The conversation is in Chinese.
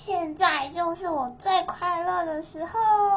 现在就是我最快乐的时候。